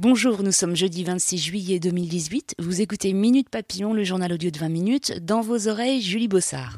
Bonjour, nous sommes jeudi 26 juillet 2018. Vous écoutez Minute Papillon, le journal audio de 20 minutes. Dans vos oreilles, Julie Bossard.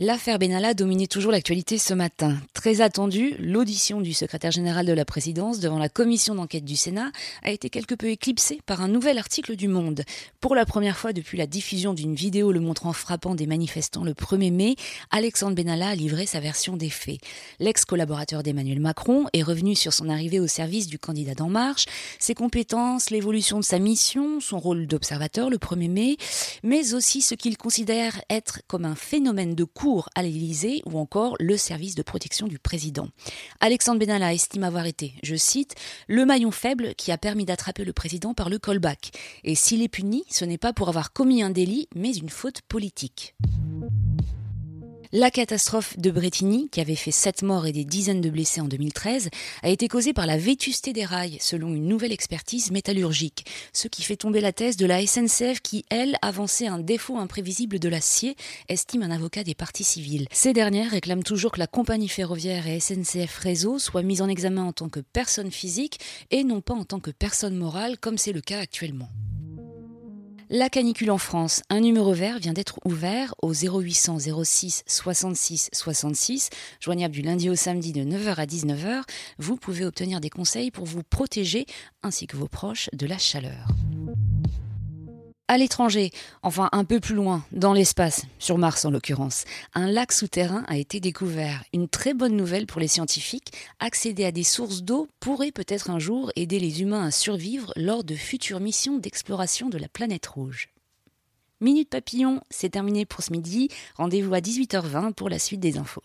L'affaire Benalla dominait toujours l'actualité ce matin. Très attendue, l'audition du secrétaire général de la présidence devant la commission d'enquête du Sénat a été quelque peu éclipsée par un nouvel article du Monde. Pour la première fois depuis la diffusion d'une vidéo le montrant frappant des manifestants le 1er mai, Alexandre Benalla a livré sa version des faits. L'ex-collaborateur d'Emmanuel Macron est revenu sur son arrivée au service du candidat d'En Marche, ses compétences, l'évolution de sa mission, son rôle d'observateur le 1er mai, mais aussi ce qu'il considère être comme un phénomène de cours à l'Élysée ou encore le service de protection du président. Alexandre Benalla estime avoir été, je cite, le maillon faible qui a permis d'attraper le président par le callback. Et s'il est puni, ce n'est pas pour avoir commis un délit, mais une faute politique. La catastrophe de Bretigny, qui avait fait 7 morts et des dizaines de blessés en 2013, a été causée par la vétusté des rails, selon une nouvelle expertise métallurgique, ce qui fait tomber la thèse de la SNCF qui, elle, avançait un défaut imprévisible de l'acier, estime un avocat des parties civiles. Ces dernières réclament toujours que la compagnie ferroviaire et SNCF Réseau soient mises en examen en tant que personne physique et non pas en tant que personne morale, comme c'est le cas actuellement. La canicule en France, un numéro vert vient d'être ouvert au 0800 06 66 66, joignable du lundi au samedi de 9h à 19h. Vous pouvez obtenir des conseils pour vous protéger ainsi que vos proches de la chaleur à l'étranger, enfin un peu plus loin, dans l'espace, sur Mars en l'occurrence, un lac souterrain a été découvert. Une très bonne nouvelle pour les scientifiques, accéder à des sources d'eau pourrait peut-être un jour aider les humains à survivre lors de futures missions d'exploration de la planète rouge. Minute Papillon, c'est terminé pour ce midi. Rendez-vous à 18h20 pour la suite des infos.